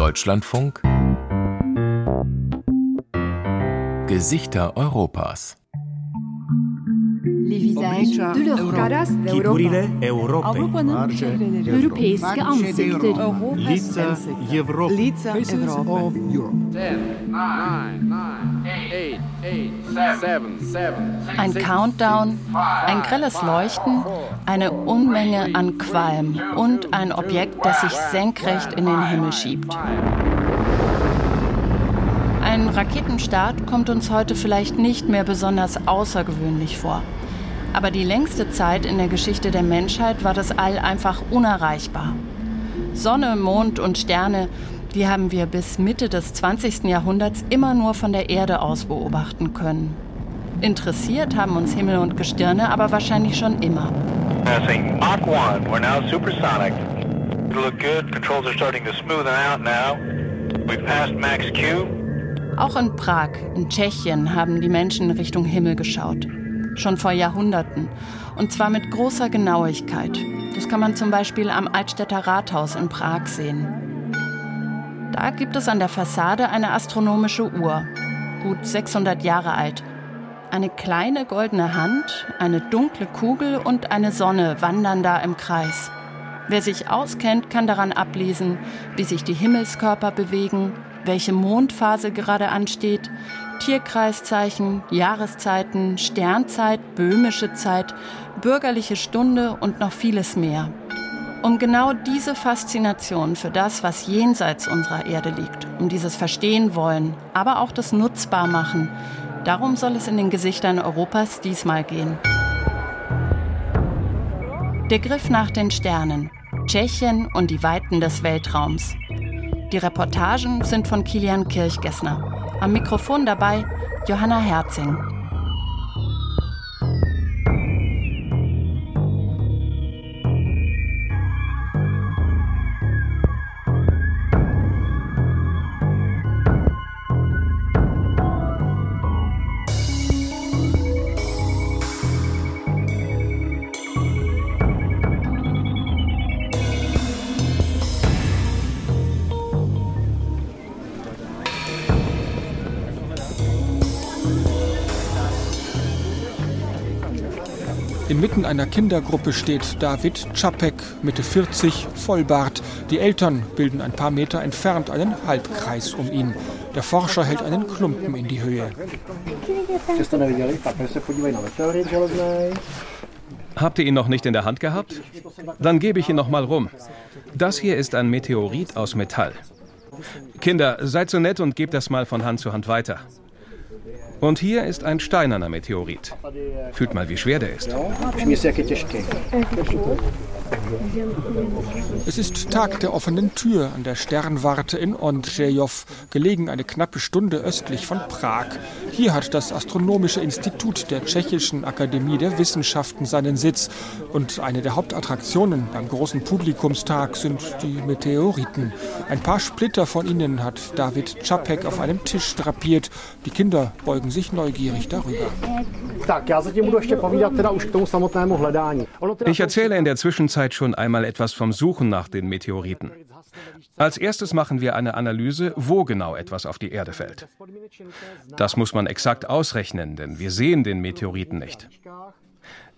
Deutschlandfunk Gesichter Europas Les visages de l'Europe. Caras d'Europa. Europa'nın Europeiske ansikter. Лица Европы. Лица Европы. Ein Countdown, ein grelles Leuchten, eine Unmenge an Qualm und ein Objekt, das sich senkrecht in den Himmel schiebt. Ein Raketenstart kommt uns heute vielleicht nicht mehr besonders außergewöhnlich vor. Aber die längste Zeit in der Geschichte der Menschheit war das All einfach unerreichbar. Sonne, Mond und Sterne, die haben wir bis Mitte des 20. Jahrhunderts immer nur von der Erde aus beobachten können. Interessiert haben uns Himmel und Gestirne aber wahrscheinlich schon immer. Passing Mach 1, we're now supersonic. You look good, controls are starting to smoothen out now. We've passed Max Q. Auch in Prag, in Tschechien, haben die Menschen Richtung Himmel geschaut. Schon vor Jahrhunderten. Und zwar mit großer Genauigkeit. Das kann man zum Beispiel am Altstädter Rathaus in Prag sehen. Da gibt es an der Fassade eine astronomische Uhr, gut 600 Jahre alt. Eine kleine goldene Hand, eine dunkle Kugel und eine Sonne wandern da im Kreis. Wer sich auskennt, kann daran ablesen, wie sich die Himmelskörper bewegen, welche Mondphase gerade ansteht, Tierkreiszeichen, Jahreszeiten, Sternzeit, böhmische Zeit, bürgerliche Stunde und noch vieles mehr. Um genau diese Faszination für das, was jenseits unserer Erde liegt, um dieses Verstehen wollen, aber auch das nutzbar machen, darum soll es in den Gesichtern Europas diesmal gehen. Der Griff nach den Sternen, Tschechien und die Weiten des Weltraums. Die Reportagen sind von Kilian Kirchgessner. Am Mikrofon dabei Johanna Herzing. Einer Kindergruppe steht David Czapek, Mitte 40, Vollbart. Die Eltern bilden ein paar Meter entfernt einen Halbkreis um ihn. Der Forscher hält einen Klumpen in die Höhe. Habt ihr ihn noch nicht in der Hand gehabt? Dann gebe ich ihn noch mal rum. Das hier ist ein Meteorit aus Metall. Kinder, seid so nett und gebt das mal von Hand zu Hand weiter. Und hier ist ein steinerner Meteorit. Fühlt mal, wie schwer der ist. Es ist Tag der offenen Tür an der Sternwarte in Ondřejov, gelegen eine knappe Stunde östlich von Prag. Hier hat das Astronomische Institut der Tschechischen Akademie der Wissenschaften seinen Sitz. Und eine der Hauptattraktionen beim großen Publikumstag sind die Meteoriten. Ein paar Splitter von ihnen hat David Czapek auf einem Tisch drapiert. Die Kinder beugen sich neugierig darüber. Ich erzähle in der Zwischenzeit schon einmal etwas vom Suchen nach den Meteoriten. Als erstes machen wir eine Analyse, wo genau etwas auf die Erde fällt. Das muss man exakt ausrechnen, denn wir sehen den Meteoriten nicht.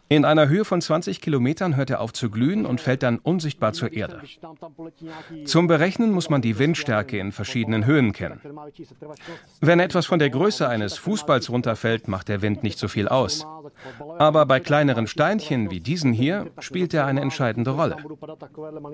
In einer Höhe von 20 Kilometern hört er auf zu glühen und fällt dann unsichtbar zur Erde. Zum Berechnen muss man die Windstärke in verschiedenen Höhen kennen. Wenn etwas von der Größe eines Fußballs runterfällt, macht der Wind nicht so viel aus. Aber bei kleineren Steinchen wie diesen hier spielt er eine entscheidende Rolle.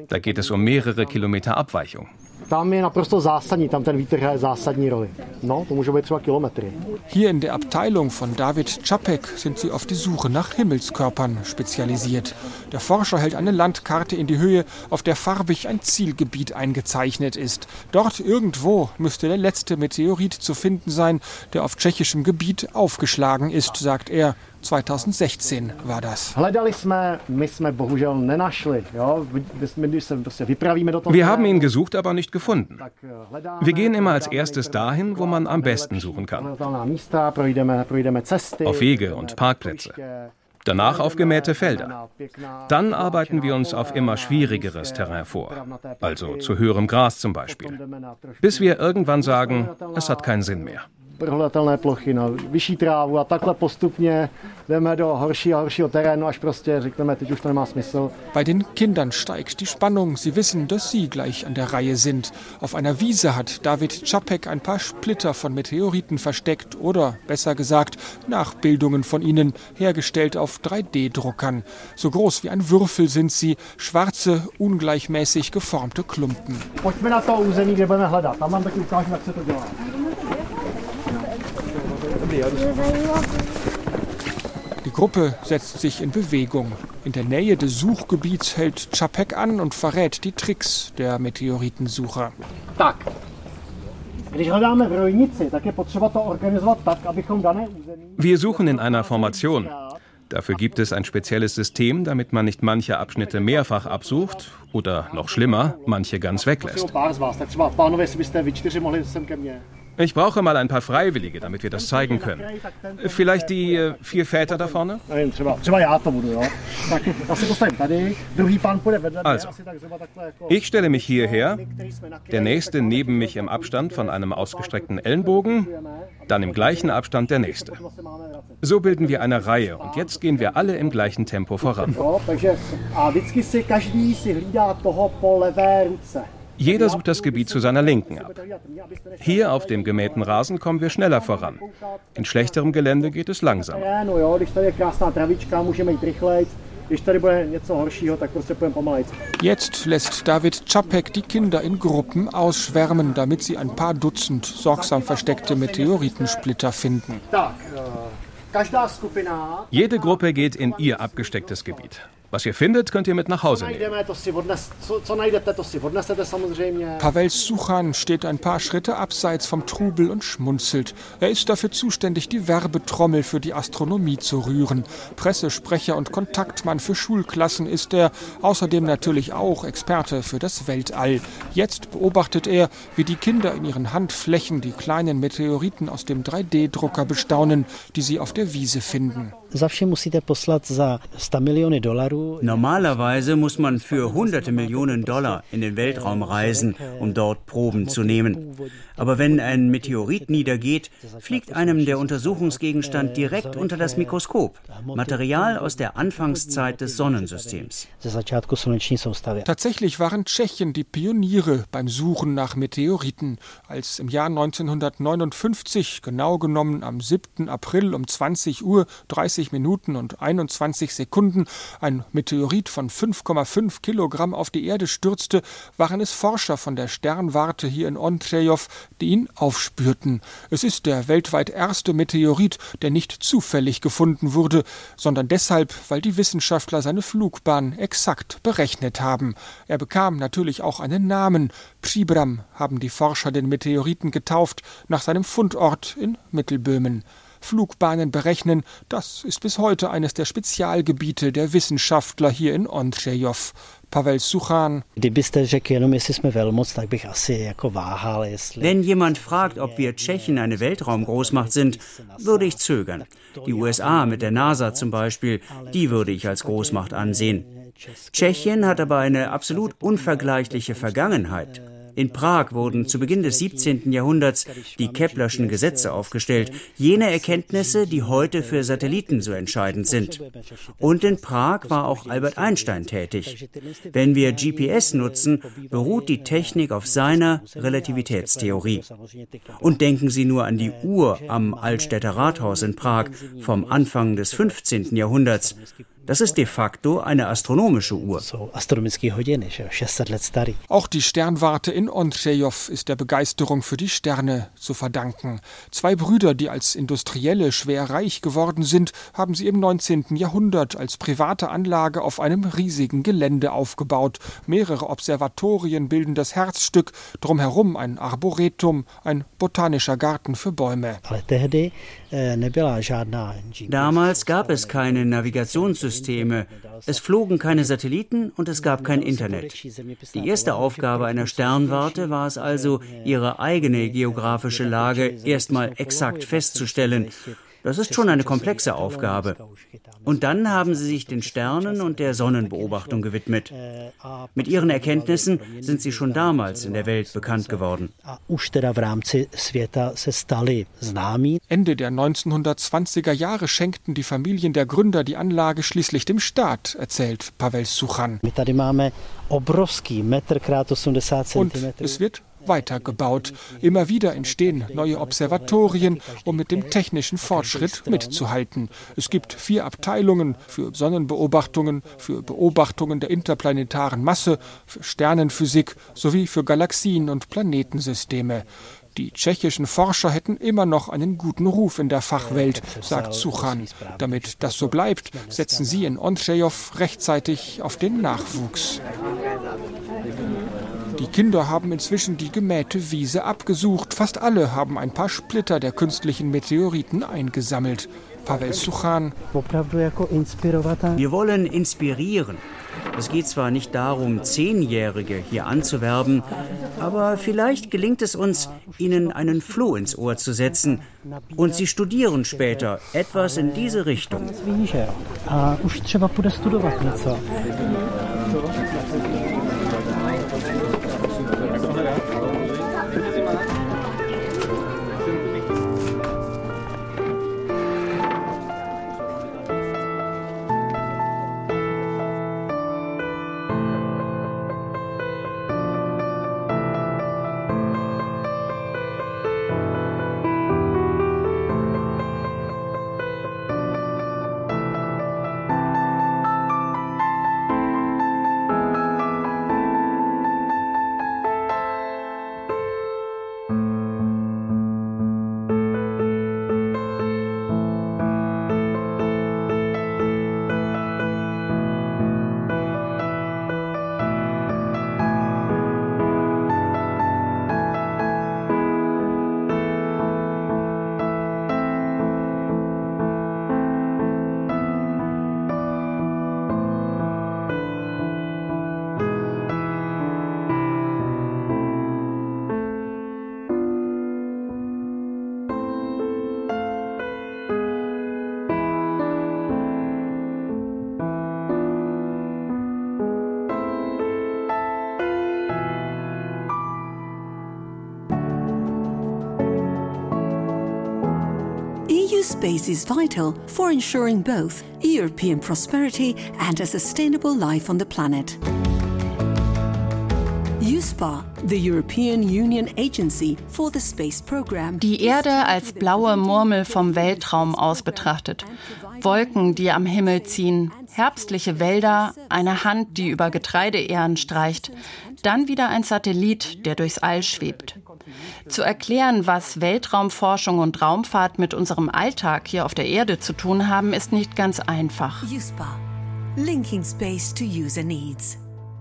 Da geht es um mehrere Kilometer Abweichung. Tam je naprosto zásadní, tam ten vítr hraje zásadní roli. No, to může být třeba kilometry. Hier in der Abteilung von David Czapek sind sie auf die Suche nach Himmelskörpern spezialisiert. Der Forscher hält eine Landkarte in die Höhe, auf der farbig ein Zielgebiet eingezeichnet ist. Dort irgendwo müsste der letzte Meteorit zu finden sein, der auf tschechischem Gebiet aufgeschlagen ist, sagt er. 2016 war das. Wir haben ihn gesucht, aber nicht gefunden. hledáme, Wir gehen immer als erstes dahin, wo man am besten suchen kann. Auf Wege und Parkplätze. Danach auf gemähte Felder. Dann arbeiten wir uns auf immer schwierigeres Terrain vor, also zu höherem Gras zum Beispiel, bis wir irgendwann sagen, es hat keinen Sinn mehr prohledatelné plochy, na vyšší trávu a takhle postupně jdeme do horšího a horšího terénu, až prostě řekneme, teď už to nemá smysl. Bei den Kindern steigt die Spannung. Sie wissen, dass sie gleich an der Reihe sind. Auf einer Wiese hat David Czapek ein paar Splitter von Meteoriten versteckt oder, besser gesagt, Nachbildungen von ihnen, hergestellt auf 3D-Druckern. So groß wie ein Würfel sind sie, schwarze, ungleichmäßig geformte Klumpen. Pojďme na to území, kde budeme hledat. Tam vám taky ukážu, jak se to dělá. Die Gruppe setzt sich in Bewegung. In der Nähe des Suchgebiets hält Chapek an und verrät die Tricks der Meteoritensucher. Tak. Wir suchen in einer Formation. Dafür gibt es ein spezielles System, damit man nicht manche Abschnitte mehrfach absucht oder noch schlimmer, manche ganz weglässt. Ich brauche mal ein paar Freiwillige, damit wir das zeigen können. Vielleicht die äh, vier Väter da vorne? Also. Ich stelle mich hierher, der nächste neben mich im Abstand von einem ausgestreckten Ellenbogen, dann im gleichen Abstand der nächste. So bilden wir eine Reihe und jetzt gehen wir alle im gleichen Tempo voran. Jeder sucht das Gebiet zu seiner Linken ab. Hier auf dem gemähten Rasen kommen wir schneller voran. In schlechterem Gelände geht es langsamer. Pomalejc. Jetzt lässt David Czapek die Kinder in Gruppen ausschwärmen, damit sie ein paar Dutzend sorgsam versteckte Meteoritensplitter finden. Eh. Jede Gruppe geht in ihr abgestecktes Gebiet. Was ihr findet, könnt ihr mit nach Hause nehmen. Pavel Suchan steht ein paar Schritte abseits vom Trubel und schmunzelt. Er ist dafür zuständig, die Werbetrommel für die Astronomie zu rühren. Pressesprecher und Kontaktmann für Schulklassen ist er, außerdem natürlich auch Experte für das Weltall. Jetzt beobachtet er, wie die Kinder in ihren Handflächen die kleinen Meteoriten aus dem 3D-Drucker bestaunen, die sie auf der Wiese finden. Za vše musíte poslat za 100 miliony dolarů. Normalerweise muss man für hunderte Millionen Dollar in den Weltraum reisen, um dort Proben zu nehmen. Aber wenn ein Meteorit niedergeht, fliegt einem der Untersuchungsgegenstand direkt unter das Mikroskop. Material aus der Anfangszeit des Sonnensystems. Tatsächlich waren Tschechen die Pioniere beim Suchen nach Meteoriten. Als im Jahr 1959, genau genommen am 7. April um 20 Uhr, 30 Minuten und 21 Sekunden, ein Meteorit von 5,5 Kilogramm auf die Erde stürzte, waren es Forscher von der Sternwarte hier in Ondřejov, die ihn aufspürten. Es ist der weltweit erste Meteorit, der nicht zufällig gefunden wurde, sondern deshalb, weil die Wissenschaftler seine Flugbahn exakt berechnet haben. Er bekam natürlich auch einen Namen. Přibram haben die Forscher den Meteoriten getauft, nach seinem Fundort in Mittelböhmen. Flugbahnen berechnen, das ist bis heute eines der Spezialgebiete der Wissenschaftler hier in Ondřejov. Pavel Suchan. Wenn jemand fragt, ob wir Tschechen eine Weltraumgroßmacht sind, würde ich zögern. Die USA mit der NASA zum Beispiel, die würde ich als Großmacht ansehen. Tschechien hat aber eine absolut unvergleichliche Vergangenheit. In Prag wurden zu Beginn des 17. Jahrhunderts die Keplerschen Gesetze aufgestellt, jene Erkenntnisse, die heute für Satelliten so entscheidend sind. Und in Prag war auch Albert Einstein tätig. Wenn wir GPS nutzen, beruht die Technik auf seiner Relativitätstheorie. Und denken Sie nur an die Uhr am Altstädter Rathaus in Prag vom Anfang des 15. Jahrhunderts. Das ist de facto eine astronomische Uhr. Jsou astronomické hodiny, že jo, 600 let starý. Auch die Sternwarte in Ondřejov ist der Begeisterung für die Sterne zu verdanken. Zwei Brüder, die als Industrielle schwer reich geworden sind, haben sie im 19. Jahrhundert als private Anlage auf einem riesigen Gelände aufgebaut. Mehrere Observatorien bilden das Herzstück, drumherum ein Arboretum, ein botanischer Garten für Bäume. GPS. Damals gab es keine Navigationssysteme, es flogen keine Satelliten und es gab kein Internet. Die erste Aufgabe einer Sternwarte war es also, ihre eigene geografische Lage erstmal exakt festzustellen Das ist schon eine komplexe Aufgabe. Und dann haben sie sich den Sternen und der Sonnenbeobachtung gewidmet. Mit ihren Erkenntnissen sind sie schon damals in der Welt bekannt geworden. Ende der 1920er Jahre schenkten die Familien der Gründer die Anlage schließlich dem Staat, erzählt Pavel Suchan. Und es wird weitergebaut. Immer wieder entstehen neue Observatorien, um mit dem technischen Fortschritt mitzuhalten. Es gibt vier Abteilungen für Sonnenbeobachtungen, für Beobachtungen der interplanetaren Masse, für Sternenphysik sowie für Galaxien und Planetensysteme. Die tschechischen Forscher hätten immer noch einen guten Ruf in der Fachwelt, sagt Suchan. Damit das so bleibt, setzen sie in Ondřejov rechtzeitig auf den Nachwuchs. Die Kinder haben inzwischen die gemähte Wiese abgesucht. Fast alle haben ein paar Splitter der künstlichen Meteoriten eingesammelt. Pavel Suchan. Wir wollen inspirieren. Es geht zwar nicht darum, Zehnjährige hier anzuwerben, aber vielleicht gelingt es uns, ihnen einen Floh ins Ohr zu setzen und sie studieren später etwas in diese Richtung. Space is vital for ensuring both European prosperity and a sustainable life on the planet. USPA, the European Union Agency for the Space Program. Die Erde als blaue Murmel vom Weltraum aus betrachtet. Wolken, die am Himmel ziehen, herbstliche Wälder, eine Hand, die über Getreideähren streicht, dann wieder ein Satellit, der durchs All schwebt. Zu erklären, was Weltraumforschung und Raumfahrt mit unserem Alltag hier auf der Erde zu tun haben, ist nicht ganz einfach.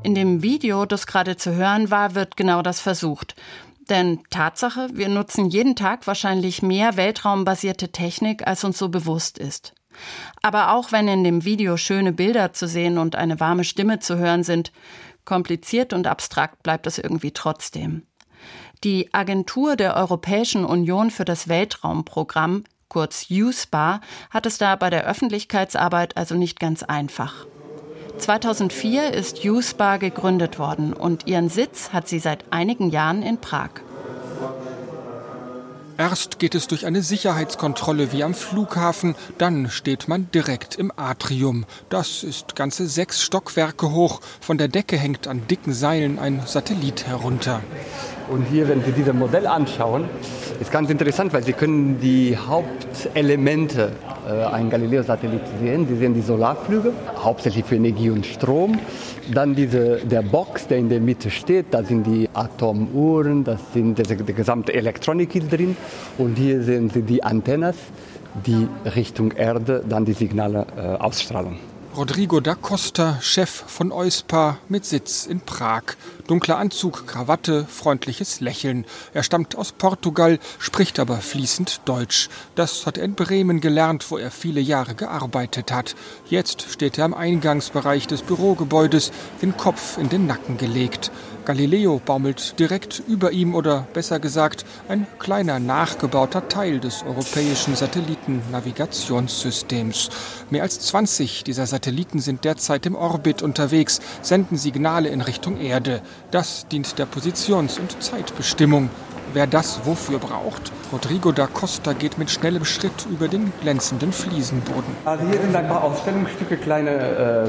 In dem Video, das gerade zu hören war, wird genau das versucht. Denn Tatsache, wir nutzen jeden Tag wahrscheinlich mehr weltraumbasierte Technik, als uns so bewusst ist. Aber auch wenn in dem Video schöne Bilder zu sehen und eine warme Stimme zu hören sind, kompliziert und abstrakt bleibt es irgendwie trotzdem. Die Agentur der Europäischen Union für das Weltraumprogramm, kurz USPA, hat es da bei der Öffentlichkeitsarbeit also nicht ganz einfach. 2004 ist USPA gegründet worden und ihren Sitz hat sie seit einigen Jahren in Prag. Erst geht es durch eine Sicherheitskontrolle wie am Flughafen, dann steht man direkt im Atrium. Das ist ganze sechs Stockwerke hoch. Von der Decke hängt an dicken Seilen ein Satellit herunter. Und hier, wenn Sie dieses Modell anschauen, ist ganz interessant, weil Sie können die Hauptelemente äh, ein Galileo-Satellit sehen. Sie sehen die Solarflüge, hauptsächlich für Energie und Strom. Dann diese, der Box, der in der Mitte steht, da sind die Atomuhren, das sind die, die gesamte Elektronik ist drin. Und hier sehen Sie die Antennas, die Richtung Erde dann die Signale äh, ausstrahlen. Rodrigo da Costa, Chef von EUSPA mit Sitz in Prag. Dunkler Anzug, Krawatte, freundliches Lächeln. Er stammt aus Portugal, spricht aber fließend Deutsch. Das hat er in Bremen gelernt, wo er viele Jahre gearbeitet hat. Jetzt steht er am Eingangsbereich des Bürogebäudes, den Kopf in den Nacken gelegt. Galileo baumelt direkt über ihm oder besser gesagt ein kleiner nachgebauter Teil des europäischen Satellitennavigationssystems. Mehr als 20 dieser Satelliten sind derzeit im Orbit unterwegs, senden Signale in Richtung Erde. Das dient der Positions- und Zeitbestimmung. Wer das wofür braucht? Rodrigo da Costa geht mit schnellem Schritt über den glänzenden Fliesenboden. Also hier sind ein paar Ausstellungsstücke, kleine äh,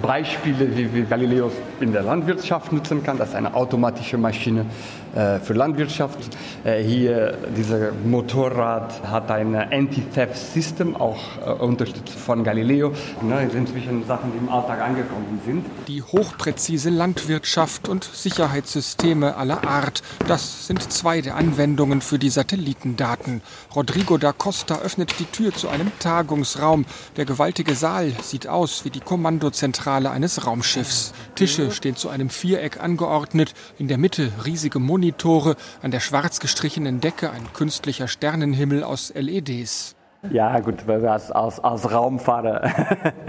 Beispiele, wie, wie Galileo in der Landwirtschaft nutzen kann. Das ist eine automatische Maschine für Landwirtschaft. Äh, hier dieser Motorrad hat ein Anti-Theft-System, auch äh, unterstützt von Galileo. Ne, das sind inzwischen Sachen, die im Alltag angekommen sind. Die hochpräzise Landwirtschaft und Sicherheitssysteme aller Art, das sind zwei der Anwendungen für die Satellitendaten. Rodrigo da Costa öffnet die Tür zu einem Tagungsraum. Der gewaltige Saal sieht aus wie die Kommandozentrale eines Raumschiffs. Tische stehen zu einem Viereck angeordnet, in der Mitte riesige Monitore, an der schwarz gestrichenen Decke ein künstlicher Sternenhimmel aus LEDs. Ja, gut, weil wir als, als, als Raumfahrer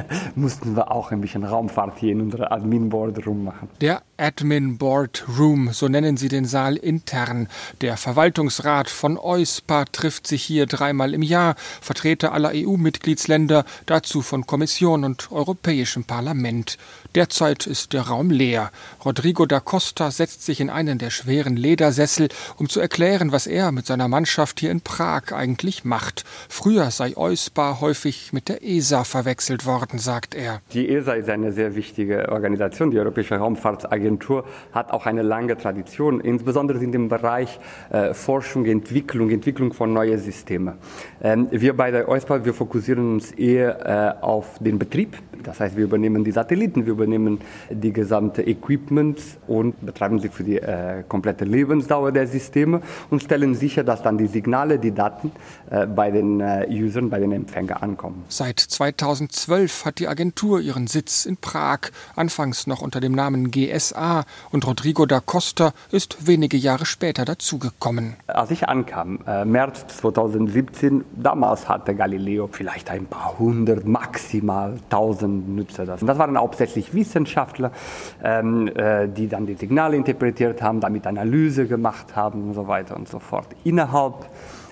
mussten wir auch ein bisschen Raumfahrt hier in unserer Admin Board rummachen. Der Admin Board Room, so nennen sie den Saal intern. Der Verwaltungsrat von EUSPA trifft sich hier dreimal im Jahr, Vertreter aller EU-Mitgliedsländer, dazu von Kommission und Europäischem Parlament. Derzeit ist der Raum leer. Rodrigo da Costa setzt sich in einen der schweren Ledersessel, um zu erklären, was er mit seiner Mannschaft hier in Prag eigentlich macht. Früher sei EUSPA häufig mit der ESA verwechselt worden, sagt er. Die ESA ist eine sehr wichtige Organisation. Die Europäische Raumfahrtsagentur hat auch eine lange Tradition, insbesondere in dem Bereich äh, Forschung, Entwicklung, Entwicklung von neuen Systemen. Ähm, wir bei der EUSPA, wir fokussieren uns eher äh, auf den Betrieb. Das heißt, wir übernehmen die Satelliten, wir übernehmen die gesamte Equipment und betreiben sie für die äh, komplette Lebensdauer der Systeme und stellen sicher, dass dann die Signale, die Daten äh, bei den äh, Usern, bei den Empfängern ankommen. Seit 2012 hat die Agentur ihren Sitz in Prag, anfangs noch unter dem Namen GSA und Rodrigo da Costa ist wenige Jahre später dazugekommen. Als ich ankam, äh, März 2017, damals hatte Galileo vielleicht ein paar hundert, maximal tausend Nutzer. Das. Und das waren hauptsächlich Wissenschaftler, ähm, äh, die dann die Signale interpretiert haben, damit Analyse gemacht haben und so weiter und so fort. Innerhalb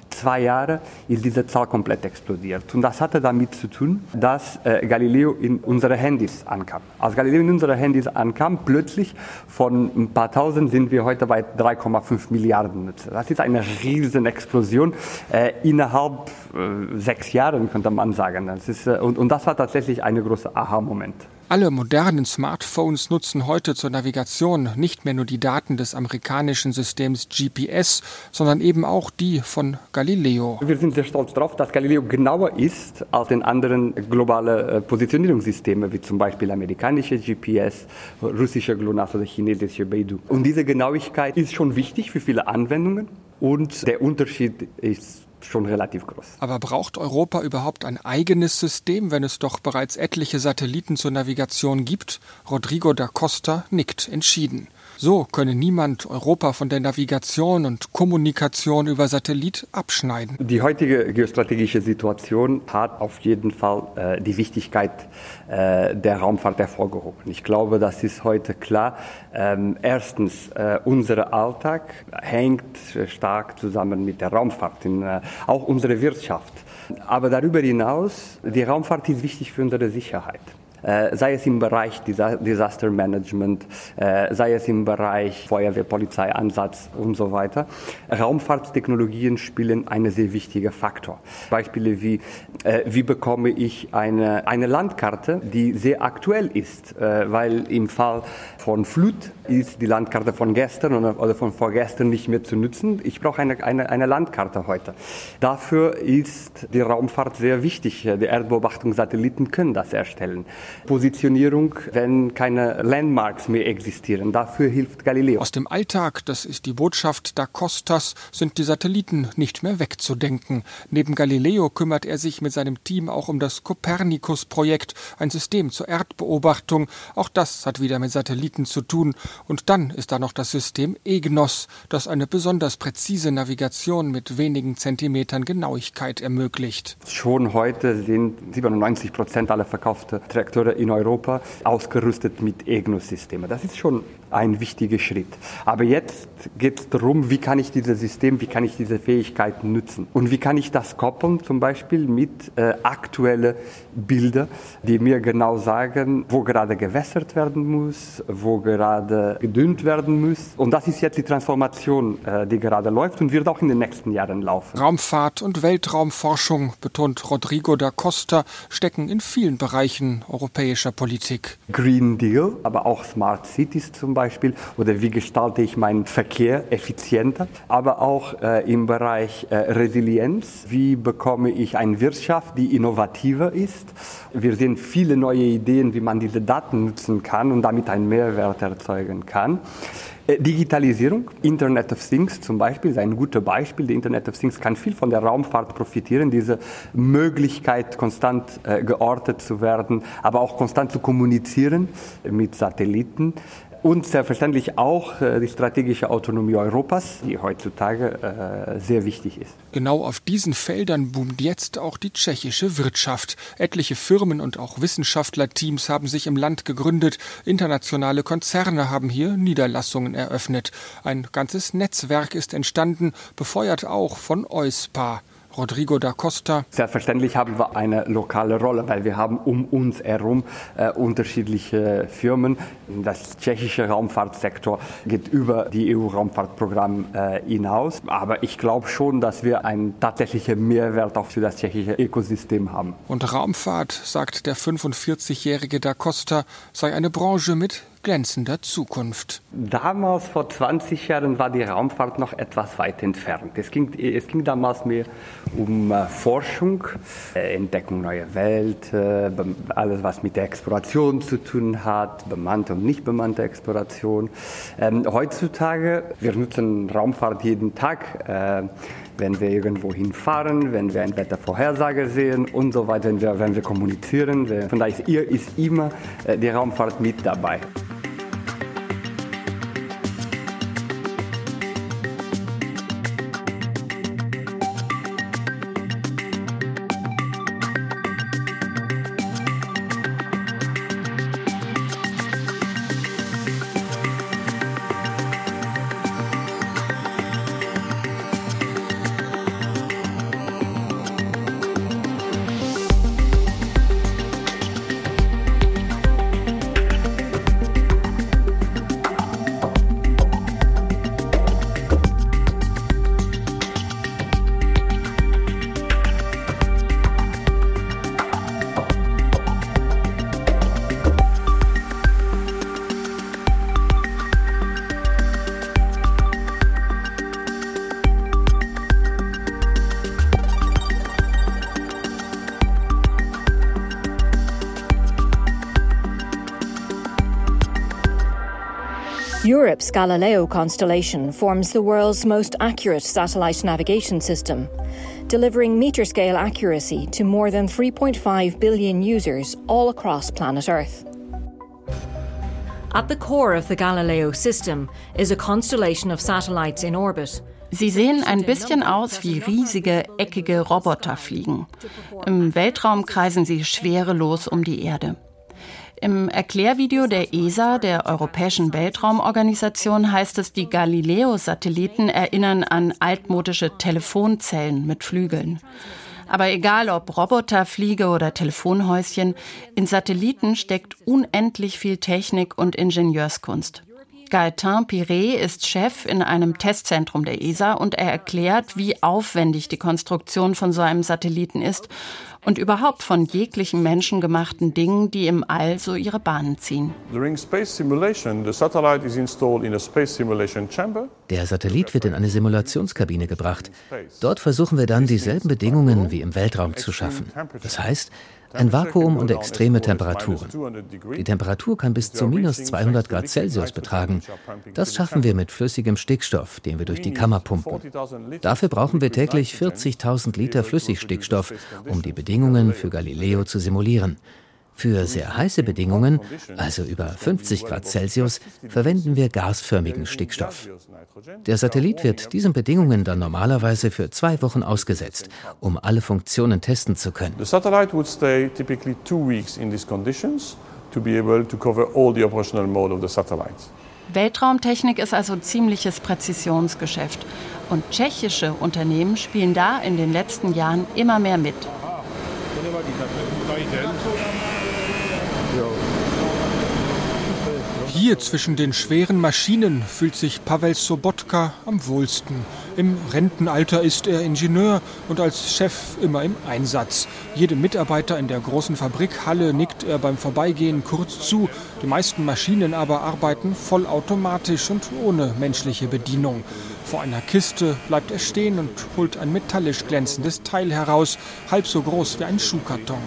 zwei Jahre ist diese Zahl komplett explodiert. Und das hatte damit zu tun, dass äh, Galileo in unsere Handys ankam. Als Galileo in unsere Handys ankam, plötzlich von ein paar tausend sind wir heute bei 3,5 Milliarden Nutzer. Das ist eine riesen Explosion äh, innerhalb sechs Jahren, könnte man sagen. Das ist, äh, und, und das war tatsächlich ein großer Aha-Moment. Alle modernen Smartphones nutzen heute zur Navigation nicht mehr nur die Daten des amerikanischen Systems GPS, sondern eben auch die von Galileo. Wir sind sehr stolz darauf, dass Galileo genauer ist als den anderen globalen Positionierungssystemen, wie zum Beispiel amerikanische GPS, russische GLONASS oder chinesische Beidou. Und diese Genauigkeit ist schon wichtig für viele Anwendungen und der Unterschied ist schon relativ groß. Aber braucht Europa überhaupt ein eigenes System, wenn es doch bereits etliche Satelliten zur Navigation gibt? Rodrigo da Costa nickt entschieden. So könne niemand Europa von der Navigation und Kommunikation über Satellit abschneiden. Die heutige geostrategische Situation hat auf jeden Fall äh, die Wichtigkeit äh, der Raumfahrt hervorgehoben. Ich glaube, das ist heute klar. Ähm, erstens, äh, unser Alltag hängt stark zusammen mit der Raumfahrt, in, äh, auch unsere Wirtschaft. Aber darüber hinaus, die Raumfahrt ist wichtig für unsere Sicherheit sei es im Bereich Disaster Management, äh, sei es im Bereich Feuerwehr, Polizeieinsatz und so weiter. Raumfahrttechnologien spielen einen sehr wichtigen Faktor. Beispiele wie, äh, wie bekomme ich eine, eine Landkarte, die sehr aktuell ist, äh, weil im Fall von Flut ist die Landkarte von gestern oder von vorgestern nicht mehr zu nutzen. Ich brauche eine, eine, eine Landkarte heute. Dafür ist die Raumfahrt sehr wichtig. Die Erdbeobachtungssatelliten können das erstellen. Positionierung, wenn keine Landmarks mehr existieren. Dafür hilft Galileo. Aus dem Alltag, das ist die Botschaft da Costas, sind die Satelliten nicht mehr wegzudenken. Neben Galileo kümmert er sich mit seinem Team auch um das Copernicus-Projekt, ein System zur Erdbeobachtung. Auch das hat wieder mit Satelliten zu tun. Und dann ist da noch das System EGNOS, das eine besonders präzise Navigation mit wenigen Zentimetern Genauigkeit ermöglicht. Schon heute sind 97 Prozent aller verkauften Traktoren oder in Europa ausgerüstet mit EGNOS-Systemen. Das ist schon ein wichtiger Schritt. Aber jetzt geht es darum, wie kann ich dieses System, wie kann ich diese Fähigkeiten nutzen und wie kann ich das koppeln zum Beispiel mit äh, aktuellen Bildern, die mir genau sagen, wo gerade gewässert werden muss, wo gerade gedünnt werden muss. Und das ist jetzt die Transformation, äh, die gerade läuft und wird auch in den nächsten Jahren laufen. Raumfahrt und Weltraumforschung, betont Rodrigo da Costa, stecken in vielen Bereichen europäischer Politik. Green Deal, aber auch Smart Cities zum Beispiel oder wie gestalte ich meinen Verkehr effizienter, aber auch äh, im Bereich äh, Resilienz, wie bekomme ich eine Wirtschaft, die innovativer ist. Wir sehen viele neue Ideen, wie man diese Daten nutzen kann und damit einen Mehrwert erzeugen kann. Äh, Digitalisierung, Internet of Things zum Beispiel, ist ein gutes Beispiel. Die Internet of Things kann viel von der Raumfahrt profitieren, diese Möglichkeit, konstant äh, geortet zu werden, aber auch konstant zu kommunizieren mit Satelliten und selbstverständlich auch äh, die strategische Autonomie Europas, die heutzutage äh, sehr wichtig ist. Genau auf diesen Feldern boomt jetzt auch die tschechische Wirtschaft. Etliche Firmen und auch Wissenschaftlerteams haben sich im Land gegründet. Internationale Konzerne haben hier Niederlassungen eröffnet. Ein ganzes Netzwerk ist entstanden, befeuert auch von EUSPA. Rodrigo da Costa. Selbstverständlich haben wir eine lokale Rolle, weil wir haben um uns herum äh, unterschiedliche Firmen. Das tschechische Raumfahrtsektor geht über die EU-Raumfahrtprogramm äh, hinaus. Aber ich glaube schon, dass wir einen tatsächlichen Mehrwert auch für das tschechische Ökosystem haben. Und Raumfahrt, sagt der 45-jährige da Costa, sei eine Branche mit glänzender Zukunft. Damals, vor 20 Jahren, war die Raumfahrt noch etwas weit entfernt. Es ging, es ging damals mehr um äh, Forschung, äh, Entdeckung neuer Welt, äh, alles, was mit der Exploration zu tun hat, bemannte und nicht bemannte Exploration. Ähm, heutzutage, wir nutzen Raumfahrt jeden Tag. Wenn wir irgendwo hinfahren, wenn wir einen Wettervorhersage sehen und so weiter, wenn wir, wenn wir kommunizieren. Von daher ist, ist immer äh, die Raumfahrt mit dabei. Europe's Galileo constellation forms the world's most accurate satellite navigation system, delivering meter scale accuracy to more than 3.5 billion users all across planet Earth. At the core of the Galileo system is a constellation of satellites in orbit. Sie sehen ein bisschen aus wie riesige, eckige Roboterfliegen. Im Weltraum kreisen sie schwerelos um die Erde. Im Erklärvideo der ESA, der Europäischen Weltraumorganisation, heißt es, die Galileo-Satelliten erinnern an altmodische Telefonzellen mit Flügeln. Aber egal ob Roboterfliege oder Telefonhäuschen, in Satelliten steckt unendlich viel Technik und Ingenieurskunst. Gaëtan Piré ist Chef in einem Testzentrum der ESA und er erklärt, wie aufwendig die Konstruktion von so einem Satelliten ist und überhaupt von jeglichen menschengemachten Dingen, die im All so ihre Bahnen ziehen. Der Satellit wird in eine Simulationskabine gebracht. Dort versuchen wir dann dieselben Bedingungen wie im Weltraum zu schaffen. Das heißt, ein Vakuum und extreme Temperaturen. Die Temperatur kann bis zu minus 200 Grad Celsius betragen. Das schaffen wir mit flüssigem Stickstoff, den wir durch die Kammer pumpen. Dafür brauchen wir täglich 40.000 Liter Flüssigstickstoff, um die Bedingungen für Galileo zu simulieren. Für sehr heiße Bedingungen, also über 50 Grad Celsius, verwenden wir gasförmigen Stickstoff. Der Satellit wird diesen Bedingungen dann normalerweise für zwei Wochen ausgesetzt, um alle Funktionen testen zu können. The satellite would stay typically two weeks in these conditions to be able to cover all the operational mode of the satellite. Weltraumtechnik ist also ziemliches Präzisionsgeschäft. Und tschechische Unternehmen spielen da in den letzten Jahren immer mehr mit. Hier zwischen den schweren Maschinen fühlt sich Pavel Sobotka am wohlsten. Im Rentenalter ist er Ingenieur und als Chef immer im Einsatz. Jedem Mitarbeiter in der großen Fabrikhalle nickt er beim Vorbeigehen kurz zu. Die meisten Maschinen aber arbeiten vollautomatisch und ohne menschliche Bedienung. Vor einer Kiste bleibt er stehen und holt ein metallisch glänzendes Teil heraus, halb so groß wie ein Schuhkarton.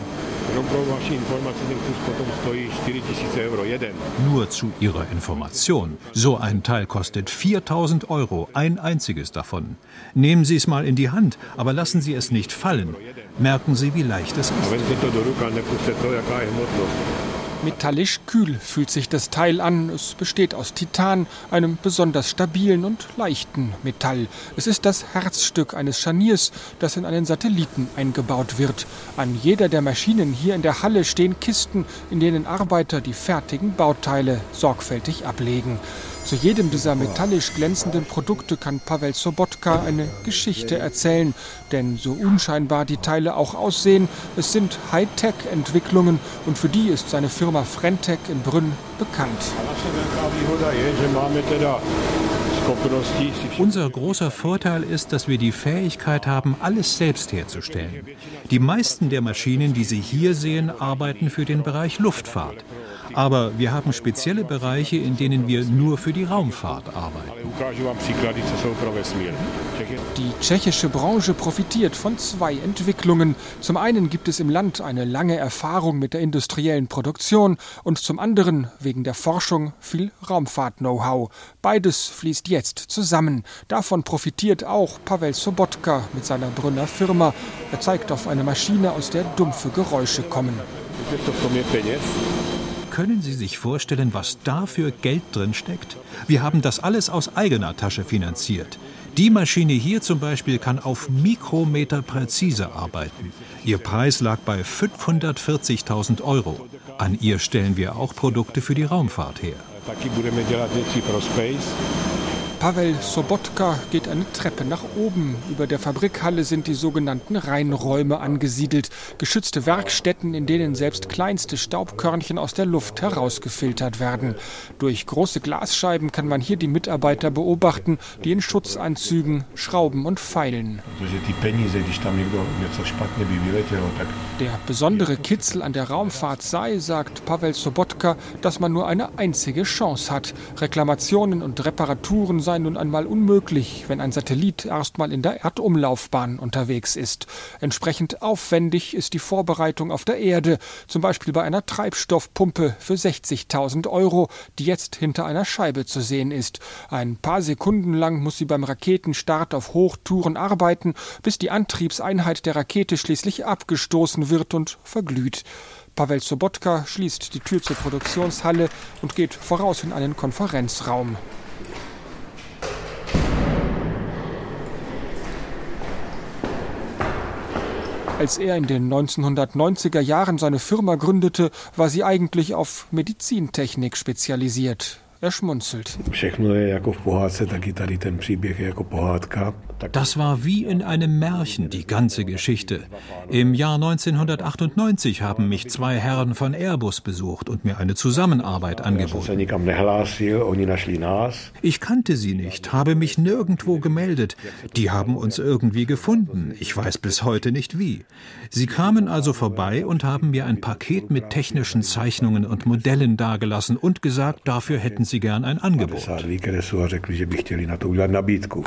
Nur zu Ihrer Information. So ein Teil kostet 4000 Euro, ein einziges davon. Nehmen Sie es mal in die Hand, aber lassen Sie es nicht fallen. Merken Sie, wie leicht es ist. Metallisch kühl fühlt sich das Teil an. Es besteht aus Titan, einem besonders stabilen und leichten Metall. Es ist das Herzstück eines Scharniers, das in einen Satelliten eingebaut wird. An jeder der Maschinen hier in der Halle stehen Kisten, in denen Arbeiter die fertigen Bauteile sorgfältig ablegen. Zu jedem dieser metallisch glänzenden Produkte kann Pavel Sobotka eine Geschichte erzählen, denn so unscheinbar die Teile auch aussehen, es sind Hightech-Entwicklungen und für die ist seine Firma Frentec in Brünn bekannt. Unser großer Vorteil ist, dass wir die Fähigkeit haben, alles selbst herzustellen. Die meisten der Maschinen, die Sie hier sehen, arbeiten für den Bereich Luftfahrt. Aber wir haben spezielle Bereiche, in denen wir nur für die Raumfahrt arbeiten. Die tschechische Branche profitiert von zwei Entwicklungen. Zum einen gibt es im Land eine lange Erfahrung mit der industriellen Produktion und zum anderen wegen der Forschung viel Raumfahrt-Know-how. Beides fließt jetzt zusammen. Davon profitiert auch Pavel Sobotka mit seiner Brünner Firma. Er zeigt auf eine Maschine, aus der dumpfe Geräusche kommen. Können Sie sich vorstellen, was da für Geld drin steckt? Wir haben das alles aus eigener Tasche finanziert. Die Maschine hier zum Beispiel kann auf Mikrometer präzise arbeiten. Ihr Preis lag bei 540.000 Euro. An ihr stellen wir auch Produkte für die Raumfahrt her. Pavel Sobotka geht eine Treppe nach oben. Über der Fabrikhalle sind die sogenannten Reinräume angesiedelt, geschützte Werkstätten, in denen selbst kleinste Staubkörnchen aus der Luft herausgefiltert werden. Durch große Glasscheiben kann man hier die Mitarbeiter beobachten, die in Schutzanzügen schrauben und feilen. Der besondere Kitzel an der Raumfahrt sei, sagt Pavel Sobotka, dass man nur eine einzige Chance hat. Reklamationen und Reparaturen seien sei nun einmal unmöglich, wenn ein Satellit erstmal in der Erdumlaufbahn unterwegs ist. Entsprechend aufwendig ist die Vorbereitung auf der Erde, zum Beispiel bei einer Treibstoffpumpe für 60.000 Euro, die jetzt hinter einer Scheibe zu sehen ist. Ein paar Sekunden lang muss sie beim Raketenstart auf Hochtouren arbeiten, bis die Antriebseinheit der Rakete schließlich abgestoßen wird und verglüht. Pavel Sobotka schließt die Tür zur Produktionshalle und geht voraus in einen Konferenzraum. Als er in den 1990er Jahren seine Firma gründete, war sie eigentlich auf Medizintechnik spezialisiert. Er schmunzelt. Das war wie in einem Märchen, die ganze Geschichte. Im Jahr 1998 haben mich zwei Herren von Airbus besucht und mir eine Zusammenarbeit angeboten. Ich kannte sie nicht, habe mich nirgendwo gemeldet. Die haben uns irgendwie gefunden. Ich weiß bis heute nicht wie. Sie kamen also vorbei und haben mir ein Paket mit technischen Zeichnungen und Modellen dargelassen und gesagt, dafür hätten sie sie gern ein Angebot.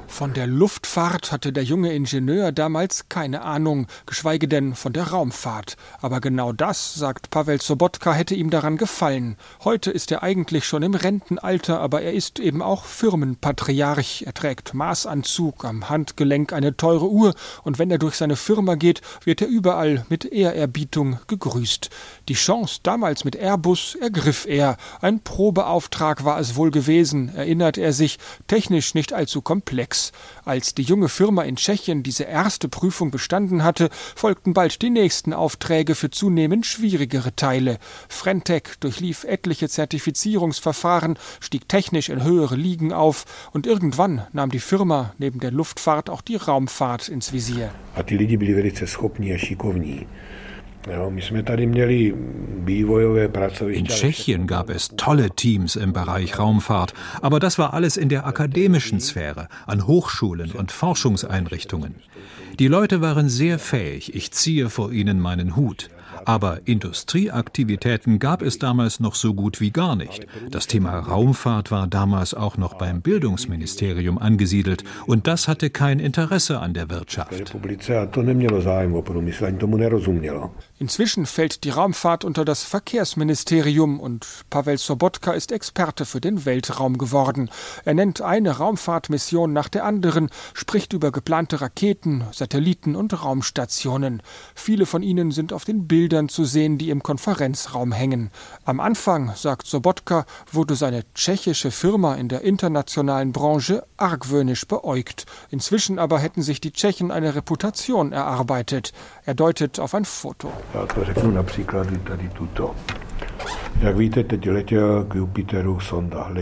Von der Luftfahrt hatte der junge Ingenieur damals keine Ahnung, geschweige denn von der Raumfahrt. Aber genau das, sagt Pavel Sobotka, hätte ihm daran gefallen. Heute ist er eigentlich schon im Rentenalter, aber er ist eben auch Firmenpatriarch. Er trägt Maßanzug, am Handgelenk eine teure Uhr und wenn er durch seine Firma geht, wird er überall mit Ehrerbietung gegrüßt. Die Chance damals mit Airbus ergriff er. Ein Probeauftrag war es wohl gewesen, erinnert er sich, technisch nicht allzu komplex. Als die junge Firma in Tschechien diese erste Prüfung bestanden hatte, folgten bald die nächsten Aufträge für zunehmend schwierigere Teile. Frentec durchlief etliche Zertifizierungsverfahren, stieg technisch in höhere Ligen auf und irgendwann nahm die Firma neben der Luftfahrt auch die Raumfahrt ins Visier. In Tschechien gab es tolle Teams im Bereich Raumfahrt, aber das war alles in der akademischen Sphäre, an Hochschulen und Forschungseinrichtungen. Die Leute waren sehr fähig, ich ziehe vor ihnen meinen Hut. Aber Industrieaktivitäten gab es damals noch so gut wie gar nicht. Das Thema Raumfahrt war damals auch noch beim Bildungsministerium angesiedelt und das hatte kein Interesse an der Wirtschaft. Inzwischen fällt die Raumfahrt unter das Verkehrsministerium und Pavel Sobotka ist Experte für den Weltraum geworden. Er nennt eine Raumfahrtmission nach der anderen, spricht über geplante Raketen, Satelliten und Raumstationen. Viele von ihnen sind auf den Bildern zu sehen, die im Konferenzraum hängen. Am Anfang, sagt Sobotka, wurde seine tschechische Firma in der internationalen Branche argwöhnisch beäugt. Inzwischen aber hätten sich die Tschechen eine Reputation erarbeitet. Er deutet auf ein Foto.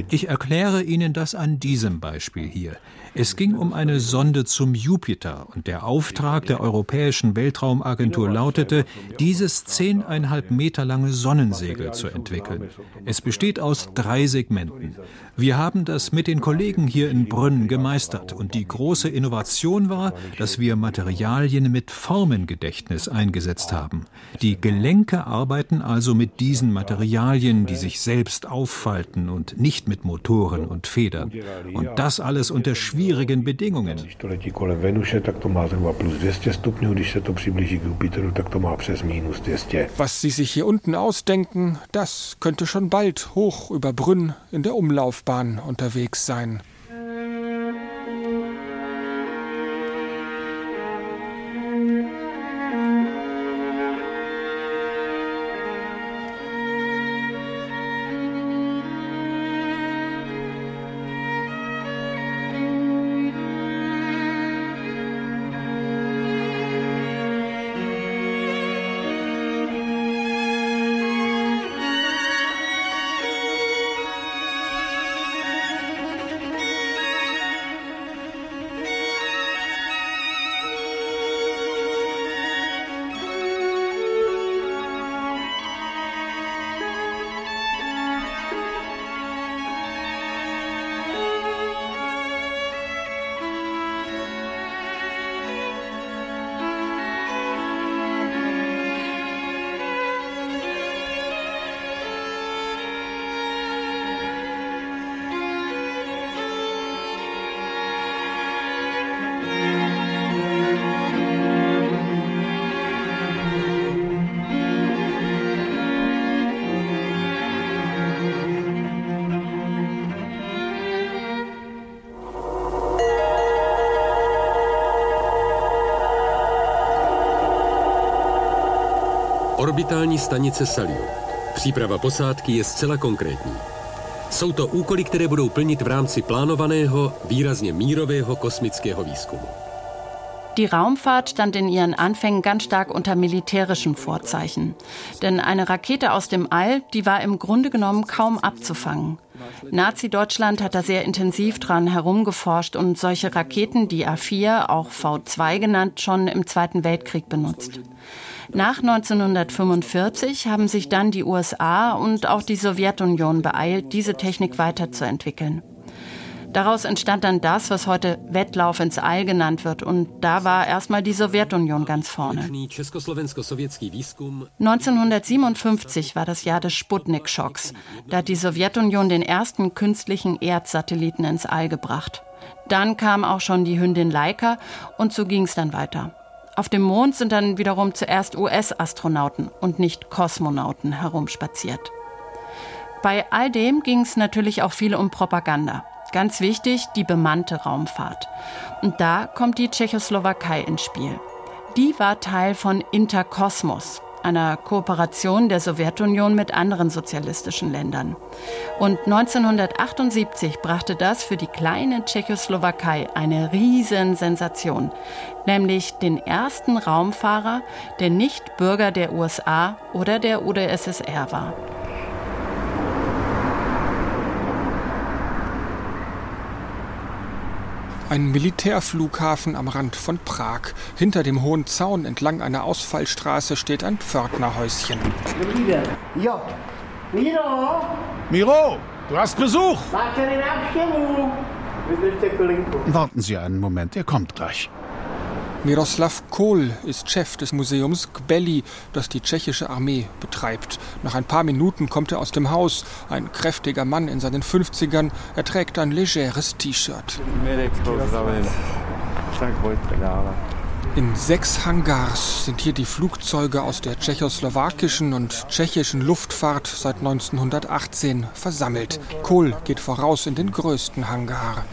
Ich erkläre Ihnen das an diesem Beispiel hier. Es ging um eine Sonde zum Jupiter und der Auftrag der Europäischen Weltraumagentur lautete, dieses zehneinhalb Meter lange Sonnensegel zu entwickeln. Es besteht aus drei Segmenten. Wir haben das mit den Kollegen hier in Brünn gemeistert und die große Innovation war, dass wir Materialien mit Formengedächtnis eingesetzt haben. Die Gelenke arbeiten also mit diesen Materialien, die sich selbst auffalten und nicht mit Motoren und Federn. Und das alles unter schwierigen Bedingungen. Was Sie sich hier unten ausdenken, das könnte schon bald hoch über Brünn in der Umlauf Laufbahn unterwegs sein. Orbitální stanice Salyut. Příprava posádky je zcela konkrétní. Jsou to úkoly, které budou plnit v rámci plánovaného, výrazně mírového kosmického výzkumu. Die Raumfahrt stand in ihren Anfängen ganz stark unter militärischen Vorzeichen. Denn eine Rakete aus dem All, die war im Grunde genommen kaum abzufangen. Nazi-Deutschland hat da sehr intensiv dran herumgeforscht und solche Raketen, die A4, auch V2 genannt, schon im Zweiten Weltkrieg benutzt. Nach 1945 haben sich dann die USA und auch die Sowjetunion beeilt, diese Technik weiterzuentwickeln. Daraus entstand dann das, was heute Wettlauf ins All genannt wird. Und da war erstmal die Sowjetunion ganz vorne. 1957 war das Jahr des Sputnik-Schocks. Da hat die Sowjetunion den ersten künstlichen Erdsatelliten ins All gebracht. Dann kam auch schon die Hündin Laika und so ging es dann weiter. Auf dem Mond sind dann wiederum zuerst US-Astronauten und nicht Kosmonauten herumspaziert. Bei all dem ging es natürlich auch viel um Propaganda. Ganz wichtig, die bemannte Raumfahrt. Und da kommt die Tschechoslowakei ins Spiel. Die war Teil von Interkosmos, einer Kooperation der Sowjetunion mit anderen sozialistischen Ländern. Und 1978 brachte das für die kleine Tschechoslowakei eine Riesensensation, nämlich den ersten Raumfahrer, der nicht Bürger der USA oder der UdSSR war. Ein Militärflughafen am Rand von Prag. Hinter dem hohen Zaun entlang einer Ausfallstraße steht ein Pförtnerhäuschen. Ja. Miro! Miro, du hast Besuch! Warten Sie einen Moment, er kommt gleich. Miroslav Kohl ist Chef des Museums Gbeli, das die tschechische Armee betreibt. Nach ein paar Minuten kommt er aus dem Haus. Ein kräftiger Mann in seinen 50ern. Er trägt ein legeres T-Shirt. In sechs Hangars sind hier die Flugzeuge aus der tschechoslowakischen und tschechischen Luftfahrt seit 1918 versammelt. Kohl geht voraus in den größten Hangar.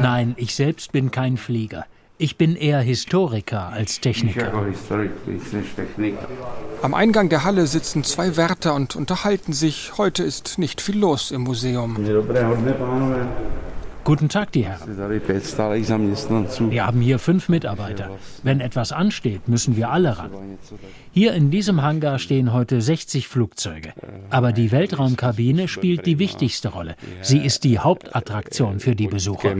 Nein, ich selbst bin kein Flieger. Ich bin eher Historiker als Techniker. Am Eingang der Halle sitzen zwei Wärter und unterhalten sich. Heute ist nicht viel los im Museum. Guten Tag, die Herren. Wir haben hier fünf Mitarbeiter. Wenn etwas ansteht, müssen wir alle ran. Hier in diesem Hangar stehen heute 60 Flugzeuge. Aber die Weltraumkabine spielt die wichtigste Rolle. Sie ist die Hauptattraktion für die Besucher.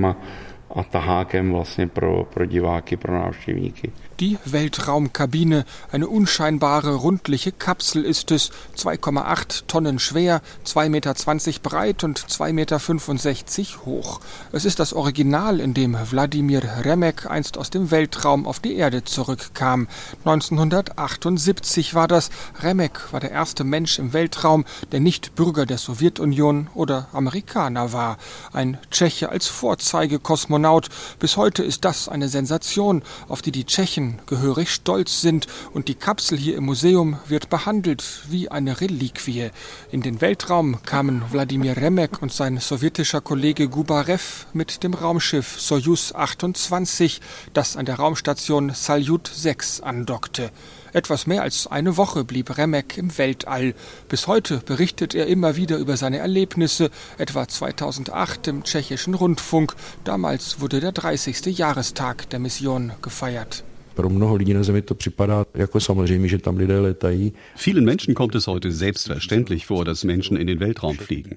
Die Weltraumkabine, eine unscheinbare rundliche Kapsel ist es, 2,8 Tonnen schwer, 2,20 Meter breit und 2,65 Meter hoch. Es ist das Original, in dem Wladimir Remek einst aus dem Weltraum auf die Erde zurückkam. 1978 war das. Remek war der erste Mensch im Weltraum, der nicht Bürger der Sowjetunion oder Amerikaner war. Ein Tscheche als Vorzeigekosmonaut. Bis heute ist das eine Sensation, auf die die Tschechen gehörig stolz sind und die Kapsel hier im Museum wird behandelt wie eine Reliquie. In den Weltraum kamen Wladimir Remek und sein sowjetischer Kollege Gubarev mit dem Raumschiff Soyuz 28, das an der Raumstation Salyut 6 andockte. Etwas mehr als eine Woche blieb Remek im Weltall. Bis heute berichtet er immer wieder über seine Erlebnisse, etwa 2008 im tschechischen Rundfunk. Damals wurde der 30. Jahrestag der Mission gefeiert. Pro mnoho lidí na Zemi to připadá jako samozřejmě, že tam lidé letají. Vielen Menschen kommt es heute selbstverständlich vor, dass Menschen in den Weltraum fliegen.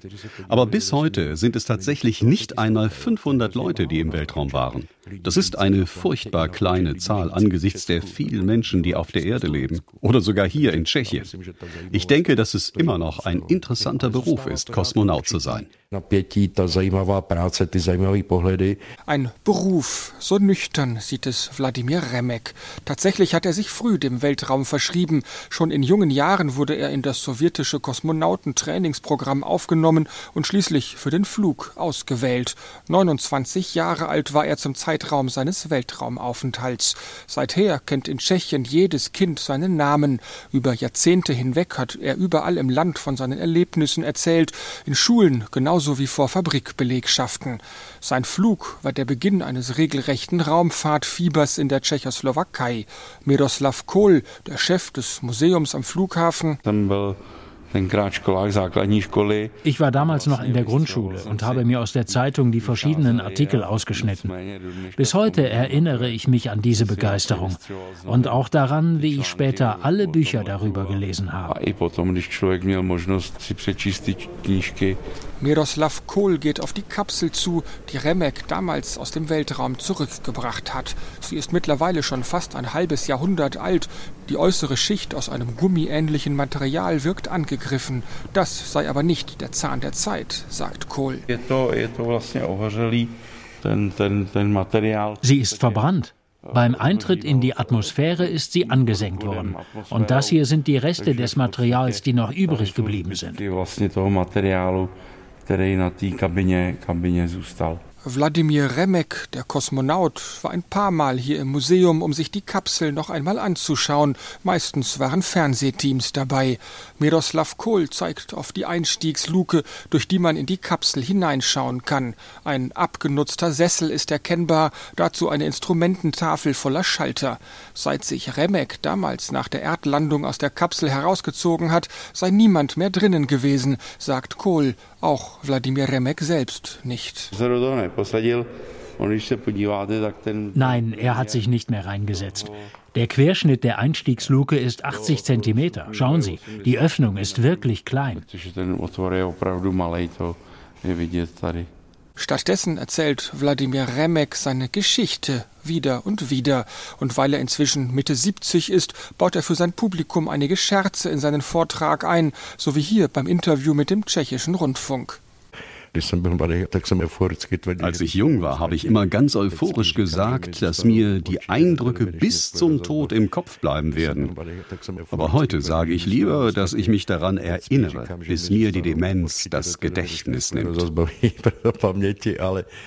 Aber bis heute sind es tatsächlich nicht einmal 500 Leute, die im Weltraum waren. Das ist eine furchtbar kleine Zahl angesichts der vielen Menschen, die auf der Erde leben. Oder sogar hier in Tschechien. Ich denke, dass es immer noch ein interessanter Beruf ist, Kosmonaut zu sein. Ein Beruf, so nüchtern sieht es Wladimir Remek. Tatsächlich hat er sich früh dem Weltraum verschrieben. Schon in jungen Jahren wurde er in das sowjetische Kosmonautentrainingsprogramm aufgenommen und schließlich für den Flug ausgewählt. 29 Jahre alt war er zum Zeitraum seines Weltraumaufenthalts. Seither kennt in Tschechien jedes Kind seinen Namen. Über Jahrzehnte hinweg hat er überall im Land von seinen Erlebnissen erzählt, in Schulen genauso wie vor Fabrikbelegschaften. Sein Flug war der Beginn eines regelrechten Raumfahrtfiebers in der Tschechoslowakei. Miroslav Kohl, der Chef des Museums am Flughafen, ich war damals noch in der Grundschule und habe mir aus der Zeitung die verschiedenen Artikel ausgeschnitten. Bis heute erinnere ich mich an diese Begeisterung und auch daran, wie ich später alle Bücher darüber gelesen habe. Miroslav Kohl geht auf die Kapsel zu, die Remek damals aus dem Weltraum zurückgebracht hat. Sie ist mittlerweile schon fast ein halbes Jahrhundert alt. Die äußere Schicht aus einem gummiähnlichen Material wirkt angegriffen. Das sei aber nicht der Zahn der Zeit, sagt Kohl. Sie ist verbrannt. Beim Eintritt in die Atmosphäre ist sie angesenkt worden. Und das hier sind die Reste des Materials, die noch übrig geblieben sind. Wladimir Remek, der Kosmonaut, war ein paar Mal hier im Museum, um sich die Kapsel noch einmal anzuschauen. Meistens waren Fernsehteams dabei. Miroslav Kohl zeigt auf die Einstiegsluke, durch die man in die Kapsel hineinschauen kann. Ein abgenutzter Sessel ist erkennbar, dazu eine Instrumententafel voller Schalter. Seit sich Remek damals nach der Erdlandung aus der Kapsel herausgezogen hat, sei niemand mehr drinnen gewesen, sagt Kohl. Auch Wladimir Remek selbst nicht. Nein, er hat sich nicht mehr reingesetzt. Der Querschnitt der Einstiegsluke ist 80 Zentimeter. Schauen Sie, die Öffnung ist wirklich klein. Stattdessen erzählt Wladimir Remek seine Geschichte wieder und wieder. Und weil er inzwischen Mitte 70 ist, baut er für sein Publikum einige Scherze in seinen Vortrag ein, so wie hier beim Interview mit dem tschechischen Rundfunk. Als ich jung war, habe ich immer ganz euphorisch gesagt, dass mir die Eindrücke bis zum Tod im Kopf bleiben werden. Aber heute sage ich lieber, dass ich mich daran erinnere, bis mir die Demenz das Gedächtnis nimmt.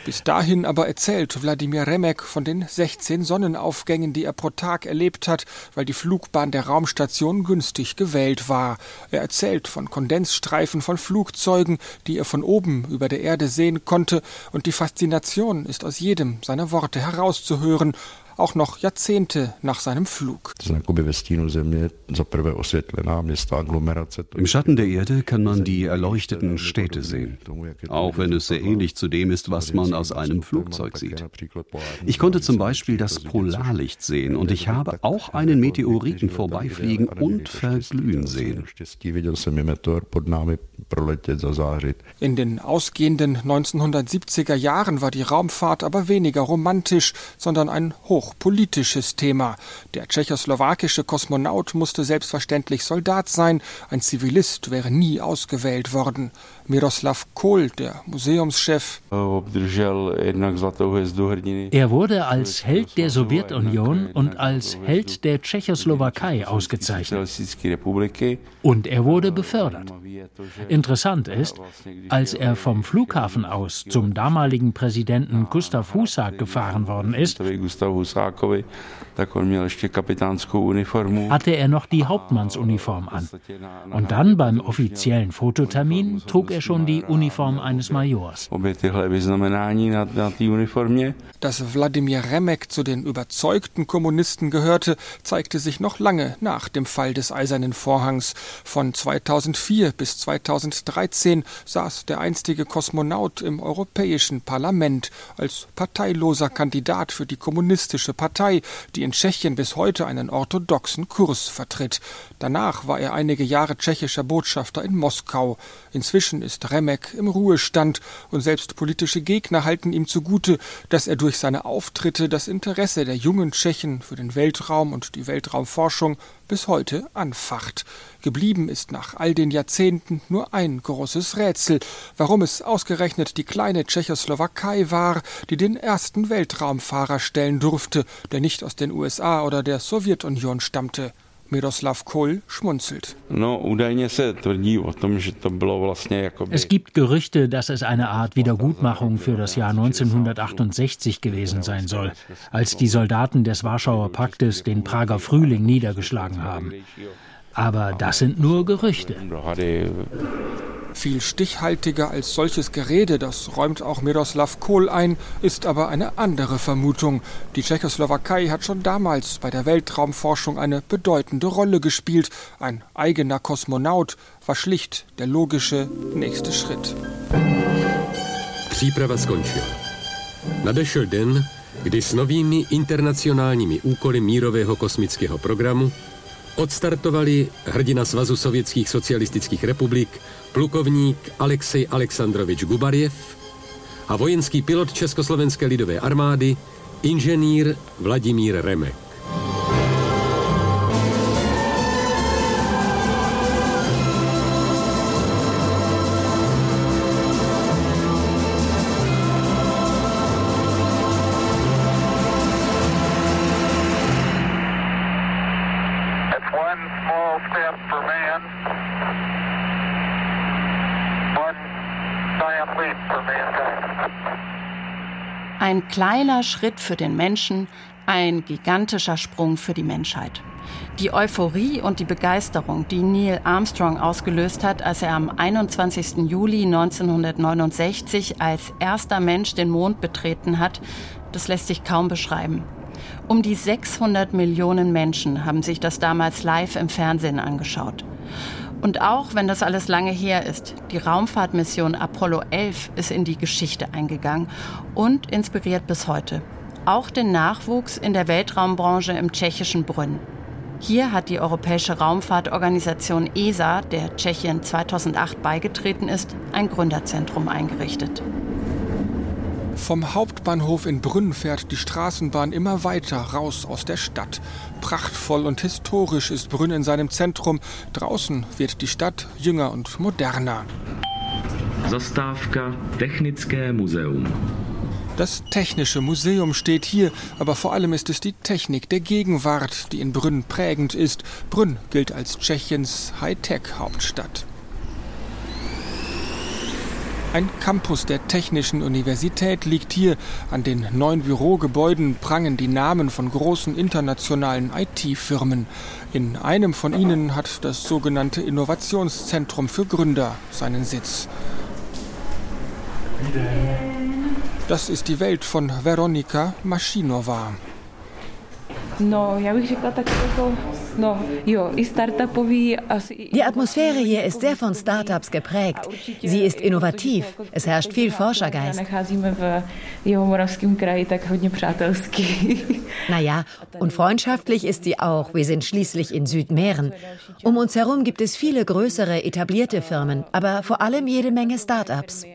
Bis dahin aber erzählt Wladimir Remek von den 16 Sonnenaufgängen, die er pro Tag erlebt hat, weil die Flugbahn der Raumstation günstig gewählt war. Er erzählt von Kondensstreifen von Flugzeugen, die er von oben über der Erde sehen konnte, und die Faszination ist aus jedem seiner Worte herauszuhören, auch noch Jahrzehnte nach seinem Flug. Im Schatten der Erde kann man die erleuchteten Städte sehen, auch wenn es sehr ähnlich zu dem ist, was man aus einem Flugzeug sieht. Ich konnte zum Beispiel das Polarlicht sehen und ich habe auch einen Meteoriten vorbeifliegen und verglühen sehen. In den ausgehenden 1970er Jahren war die Raumfahrt aber weniger romantisch, sondern ein hochpolitisches Thema. Der tschechoslowakische Kosmonaut musste selbstverständlich Soldat sein, ein Zivilist wäre nie ausgewählt worden. Miroslav Kohl, der Museumschef. Er wurde als Held der Sowjetunion und als Held der Tschechoslowakei ausgezeichnet. Und er wurde befördert. Interessant ist, als er vom Flughafen aus zum damaligen Präsidenten Gustav Husak gefahren worden ist, hatte er noch die Hauptmannsuniform an. Und dann beim offiziellen Fototermin trug er schon die Uniform eines Majors. Dass Wladimir Remek zu den überzeugten Kommunisten gehörte, zeigte sich noch lange nach dem Fall des Eisernen Vorhangs. Von 2004 bis 2013 saß der einstige Kosmonaut im Europäischen Parlament als parteiloser Kandidat für die Kommunistische Partei, die in Tschechien bis heute einen orthodoxen Kurs vertritt. Danach war er einige Jahre tschechischer Botschafter in Moskau. Inzwischen ist Remek im Ruhestand und selbst politische Gegner halten ihm zugute, dass er durch seine Auftritte das Interesse der jungen Tschechen für den Weltraum und die Weltraumforschung bis heute anfacht. Geblieben ist nach all den Jahrzehnten nur ein großes Rätsel, warum es ausgerechnet die kleine Tschechoslowakei war, die den ersten Weltraumfahrer stellen durfte, der nicht aus den USA oder der Sowjetunion stammte. Miroslav Kohl schmunzelt. Es gibt Gerüchte, dass es eine Art Wiedergutmachung für das Jahr 1968 gewesen sein soll, als die Soldaten des Warschauer Paktes den Prager Frühling niedergeschlagen haben. Aber das sind nur Gerüchte. Viel stichhaltiger als solches Gerede, das räumt auch Miroslav Kohl ein, ist aber eine andere Vermutung. Die Tschechoslowakei hat schon damals bei der Weltraumforschung eine bedeutende Rolle gespielt. Ein eigener Kosmonaut war schlicht der logische nächste Schritt. Příprava skončila. Nadešel den, kdy s novými internacionálními úkoly mírového kosmického programu odstartovali hrdina Svazu sovětských socialistických republik plukovník Alexej Alexandrovič Gubarjev a vojenský pilot Československé lidové armády inženýr Vladimír Remek. Ein kleiner Schritt für den Menschen, ein gigantischer Sprung für die Menschheit. Die Euphorie und die Begeisterung, die Neil Armstrong ausgelöst hat, als er am 21. Juli 1969 als erster Mensch den Mond betreten hat, das lässt sich kaum beschreiben. Um die 600 Millionen Menschen haben sich das damals live im Fernsehen angeschaut. Und auch wenn das alles lange her ist, die Raumfahrtmission Apollo 11 ist in die Geschichte eingegangen und inspiriert bis heute. Auch den Nachwuchs in der Weltraumbranche im tschechischen Brünn. Hier hat die Europäische Raumfahrtorganisation ESA, der Tschechien 2008 beigetreten ist, ein Gründerzentrum eingerichtet. Vom Hauptbahnhof in Brünn fährt die Straßenbahn immer weiter raus aus der Stadt. Prachtvoll und historisch ist Brünn in seinem Zentrum. Draußen wird die Stadt jünger und moderner. Zastávka Technické Museum. Das Technische Museum steht hier, aber vor allem ist es die Technik der Gegenwart, die in Brünn prägend ist. Brünn gilt als Tschechiens Hightech-Hauptstadt. Ein Campus der Technischen Universität liegt hier. An den neun Bürogebäuden prangen die Namen von großen internationalen IT-Firmen. In einem von ihnen hat das sogenannte Innovationszentrum für Gründer seinen Sitz. Das ist die Welt von Veronika Maschinova. No, já bych řekla tak jako, Die Atmosphäre hier ist sehr von Startups geprägt. Sie ist innovativ. Es herrscht viel Forschergeist. Naja, und freundschaftlich ist sie auch. Wir sind schließlich in Südmähren. Um uns herum gibt es viele größere, etablierte Firmen, aber vor allem jede Menge Startups.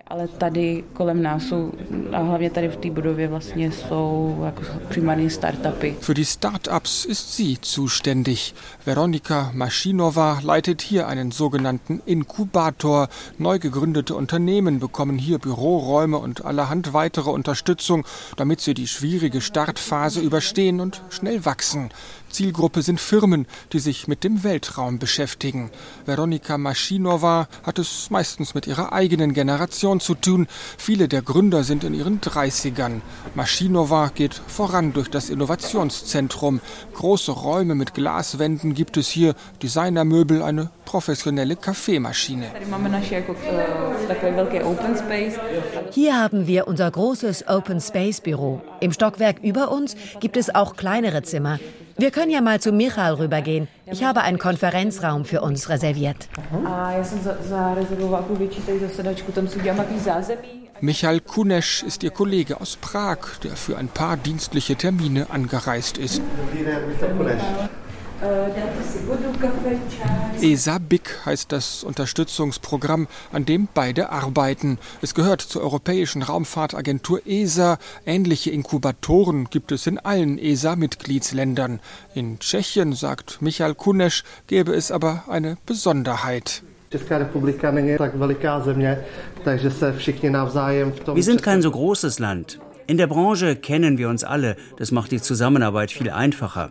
Für die Start-ups ist sie zuständig. Veronika Maschinova leitet hier einen sogenannten Inkubator. Neu gegründete Unternehmen bekommen hier Büroräume und allerhand weitere Unterstützung, damit sie die schwierige Startphase überstehen und schnell wachsen. Zielgruppe sind Firmen, die sich mit dem Weltraum beschäftigen. Veronika Maschinova hat es meistens mit ihrer eigenen Generation zu tun. Viele der Gründer sind in ihren 30ern. Maschinova geht voran durch das Innovationszentrum. Große Räume mit Glaswänden gibt es hier, Designermöbel, eine professionelle Kaffeemaschine. Hier haben wir unser großes Open Space Büro. Im Stockwerk über uns gibt es auch kleinere Zimmer. Wir können ja mal zu Michal rübergehen. Ich habe einen Konferenzraum für uns reserviert. Michal Kunesch ist ihr Kollege aus Prag, der für ein paar dienstliche Termine angereist ist. ESA-BIC heißt das Unterstützungsprogramm, an dem beide arbeiten. Es gehört zur Europäischen Raumfahrtagentur ESA. Ähnliche Inkubatoren gibt es in allen ESA-Mitgliedsländern. In Tschechien, sagt Michal Kunesch, gäbe es aber eine Besonderheit. Wir sind kein so großes Land. In der Branche kennen wir uns alle, das macht die Zusammenarbeit viel einfacher.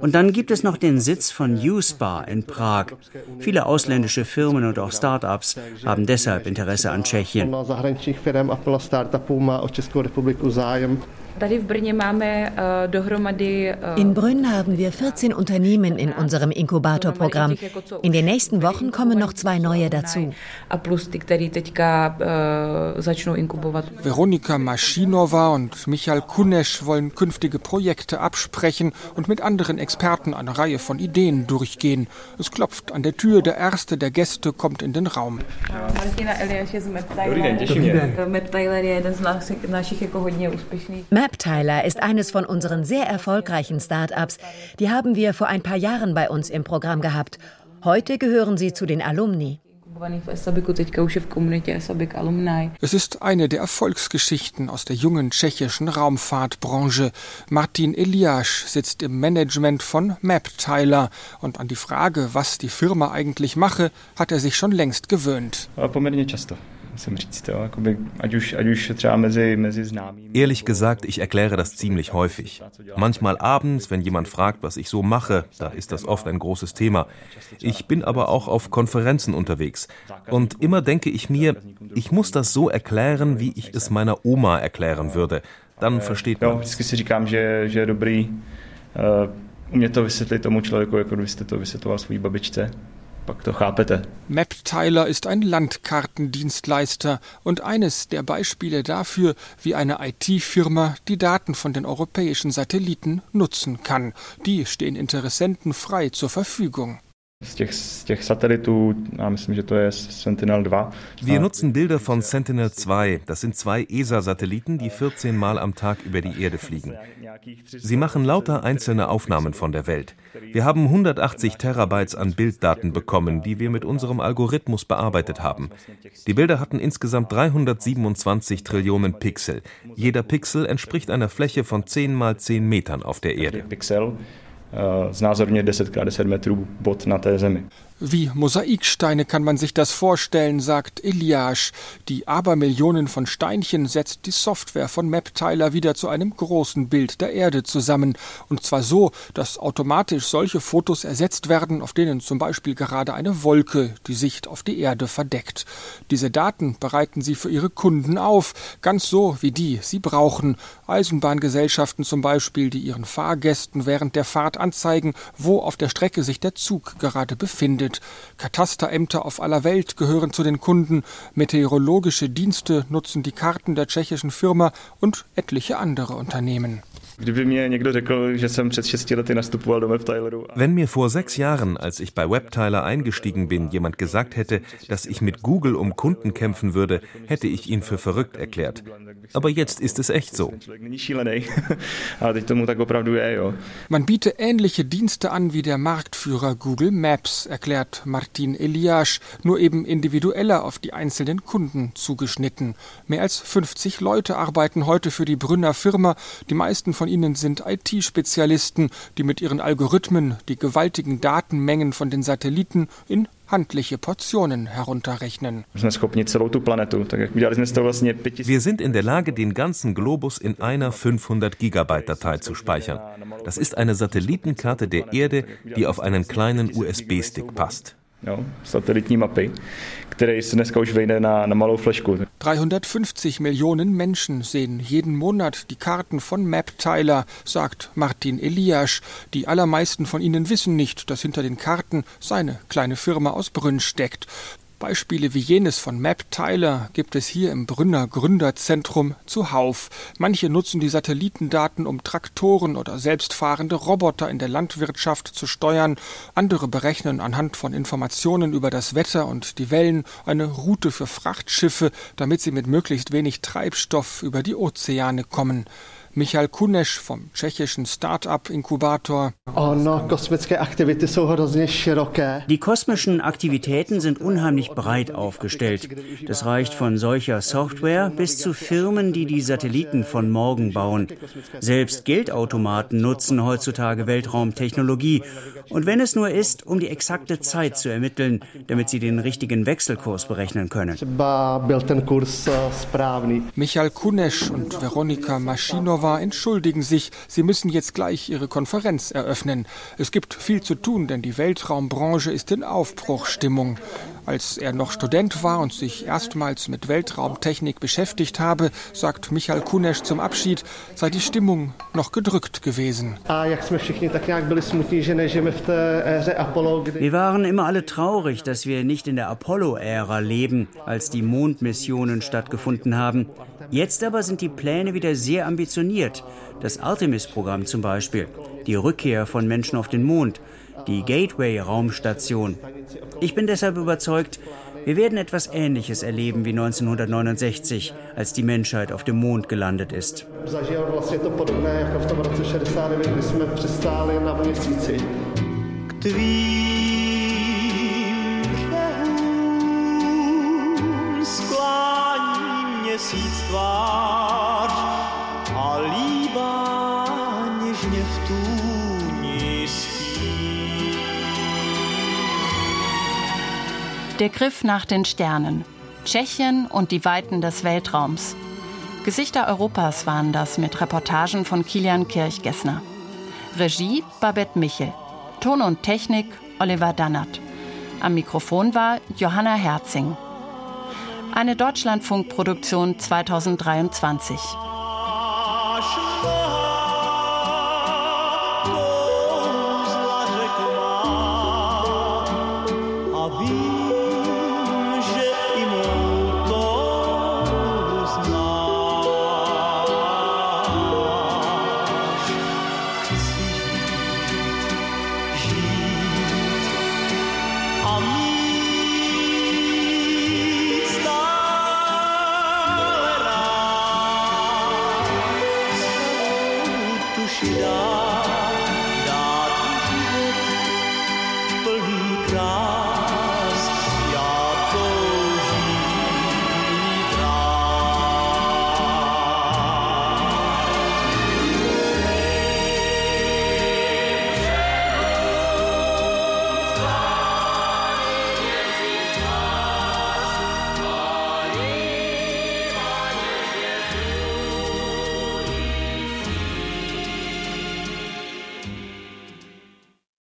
Und dann gibt es noch den Sitz von USPA in Prag. Viele ausländische Firmen und auch Start-ups haben deshalb Interesse an Tschechien. Dohromady. Uh, in Brünn haben wir 14 Unternehmen in unserem Inkubatorprogramm. In den nächsten Wochen kommen noch zwei neue dazu. Inkubovat. Veronika Maschinova und Michael Kunesch wollen künftige Projekte absprechen und mit anderen Experten eine Reihe von Ideen durchgehen. Es klopft an der Tür, der erste der Gäste kommt in den Raum. Martina Eliáš je z je jeden z našich jako hodně úspěšných. Maptyler ist eines von unseren sehr erfolgreichen Start-ups. Die haben wir vor ein paar Jahren bei uns im Programm gehabt. Heute gehören sie zu den Alumni. Es ist eine der Erfolgsgeschichten aus der jungen tschechischen Raumfahrtbranche. Martin Eliáš sitzt im Management von Maptyler und an die Frage, was die Firma eigentlich mache, hat er sich schon längst gewöhnt. Ehrlich gesagt, ich erkläre das ziemlich häufig. Manchmal abends, wenn jemand fragt, was ich so mache, da ist das oft ein großes Thema. Ich bin aber auch auf Konferenzen unterwegs. Und immer denke ich mir, ich muss das so erklären, wie ich es meiner Oma erklären würde. Dann versteht man es. MapTiler ist ein Landkartendienstleister und eines der Beispiele dafür, wie eine IT-Firma die Daten von den europäischen Satelliten nutzen kann. Die stehen Interessenten frei zur Verfügung. Wir nutzen Bilder von Sentinel-2. Das sind zwei ESA-Satelliten, die 14 Mal am Tag über die Erde fliegen. Sie machen lauter einzelne Aufnahmen von der Welt. Wir haben 180 Terabytes an Bilddaten bekommen, die wir mit unserem Algorithmus bearbeitet haben. Die Bilder hatten insgesamt 327 Trillionen Pixel. Jeder Pixel entspricht einer Fläche von 10 mal 10 Metern auf der Erde. Znázorňuje 10x10 metrů bod na té zemi. Wie Mosaiksteine kann man sich das vorstellen, sagt Eliasch. Die Abermillionen von Steinchen setzt die Software von MapTiler wieder zu einem großen Bild der Erde zusammen. Und zwar so, dass automatisch solche Fotos ersetzt werden, auf denen zum Beispiel gerade eine Wolke die Sicht auf die Erde verdeckt. Diese Daten bereiten sie für ihre Kunden auf, ganz so wie die sie brauchen. Eisenbahngesellschaften zum Beispiel, die ihren Fahrgästen während der Fahrt anzeigen, wo auf der Strecke sich der Zug gerade befindet gemeldet. Katasterämter auf aller Welt gehören zu den Kunden, meteorologische Dienste nutzen die Karten der tschechischen Firma und etliche andere Unternehmen. Wenn mir vor sechs Jahren, als ich bei WebTiler eingestiegen bin, jemand gesagt hätte, dass ich mit Google um Kunden kämpfen würde, hätte ich ihn für verrückt erklärt. Aber jetzt ist es echt so. Man biete ähnliche Dienste an wie der Marktführer Google Maps, erklärt Martin Eliasch, nur eben individueller auf die einzelnen Kunden zugeschnitten. Mehr als 50 Leute arbeiten heute für die Brünner Firma, die meisten von ihnen sind IT-Spezialisten, die mit ihren Algorithmen die gewaltigen Datenmengen von den Satelliten in handliche Portionen herunterrechnen. Wir sind in der Lage, den ganzen Globus in einer 500 Gigabyte Datei zu speichern. Das ist eine Satellitenkarte der Erde, die auf einen kleinen USB-Stick passt. Jo, satelitní mapy, které se dneska už vejde na, na malou flešku. 350 Millionen Menschen sehen jeden Monat die Karten von MapTiler, sagt Martin Eliasch. Die allermeisten von ihnen wissen nicht, dass hinter den Karten seine kleine Firma aus Brünn steckt. Beispiele wie jenes von Map Tyler gibt es hier im Brünner Gründerzentrum zuhauf. Manche nutzen die Satellitendaten, um Traktoren oder selbstfahrende Roboter in der Landwirtschaft zu steuern. Andere berechnen anhand von Informationen über das Wetter und die Wellen eine Route für Frachtschiffe, damit sie mit möglichst wenig Treibstoff über die Ozeane kommen. Michal Kunesch vom tschechischen Start-up-Inkubator. Die kosmischen Aktivitäten sind unheimlich breit aufgestellt. Das reicht von solcher Software bis zu Firmen, die die Satelliten von morgen bauen. Selbst Geldautomaten nutzen heutzutage Weltraumtechnologie. Und wenn es nur ist, um die exakte Zeit zu ermitteln, damit sie den richtigen Wechselkurs berechnen können. Michal Kunesch und Veronika Maschinova Ottawa entschuldigen sich, sie müssen jetzt gleich ihre Konferenz eröffnen. Es gibt viel zu tun, denn die Weltraumbranche ist in Aufbruchstimmung. Als er noch Student war und sich erstmals mit Weltraumtechnik beschäftigt habe, sagt Michael Kunesch zum Abschied, sei die Stimmung noch gedrückt gewesen. Wir waren immer alle traurig, dass wir nicht in der Apollo-Ära leben, als die Mondmissionen stattgefunden haben. Jetzt aber sind die Pläne wieder sehr ambitioniert. Das Artemis-Programm zum Beispiel, die Rückkehr von Menschen auf den Mond, die Gateway-Raumstation. Ich bin deshalb überzeugt, wir werden etwas Ähnliches erleben wie 1969, als die Menschheit auf dem Mond gelandet ist. měsíc Der Griff nach den Sternen. Tschechien und die Weiten des Weltraums. Gesichter Europas waren das mit Reportagen von Kilian Kirchgessner. Regie Babette Michel. Ton und Technik Oliver Dannert. Am Mikrofon war Johanna Herzing. Eine Deutschlandfunkproduktion 2023.